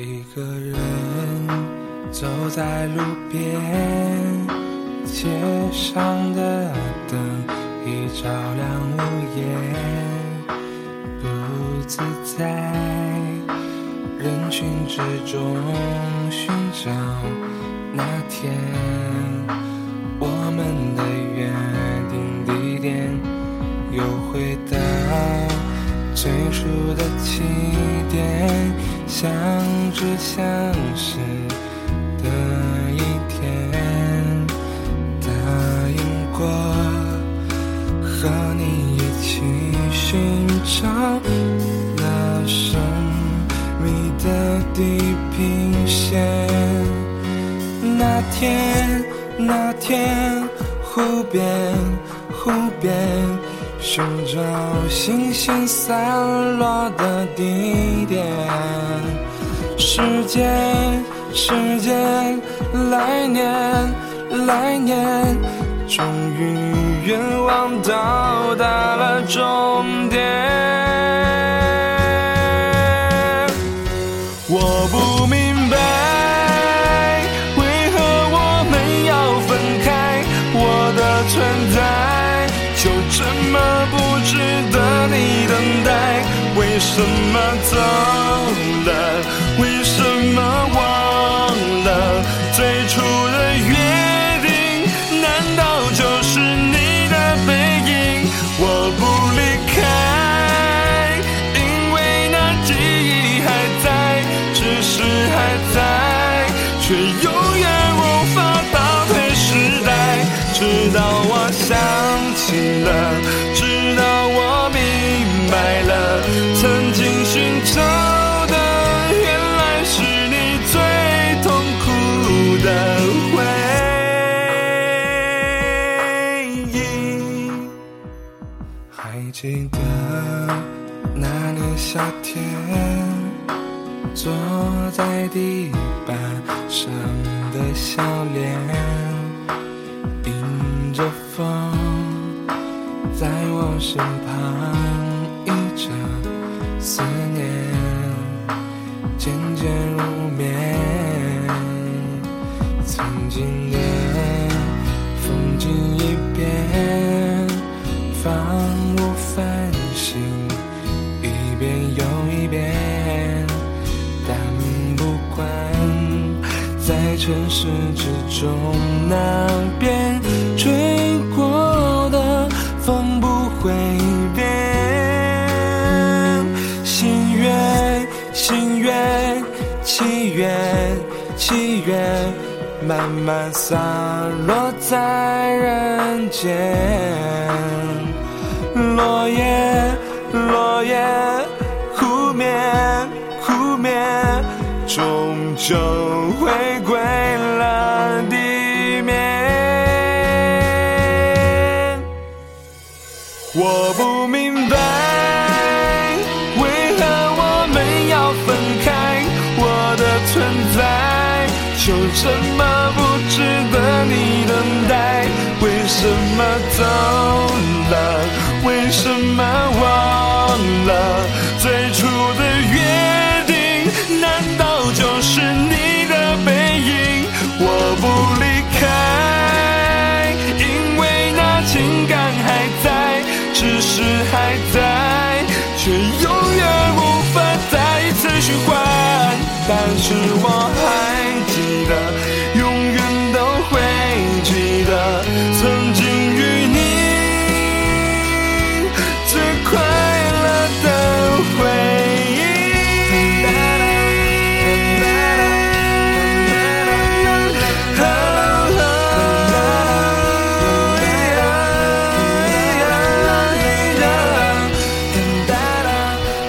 一个人走在路边，街上的灯已照亮屋檐，不自在人群之中寻找那天我们的约定地点，又回到最初的起点。相知相识的一天，答应过和你一起寻找那神秘的地平线。那天，那天，湖边，湖边。寻找星星散落的地点，时间，时间，来年，来年，终于愿望到达了终点。我不明为什么走了？为什么忘了最初的约定？难道就是你的背影？我不离开，因为那记忆还在，只是还在，却又还记得那年夏天，坐在地板上的笑脸，迎着风。在我身旁倚着思念，渐渐入眠。曾经的风景在城市之中那边吹过的。风不会变，心愿，心愿，祈愿，祈愿，慢慢洒落在人间。落叶，落叶，湖面，湖面，终究我不明白，为何我们要分开？我的存在就这么不值得你等待？为什么走了？为什么忘了还在，却永远无法再一次循环。但是我还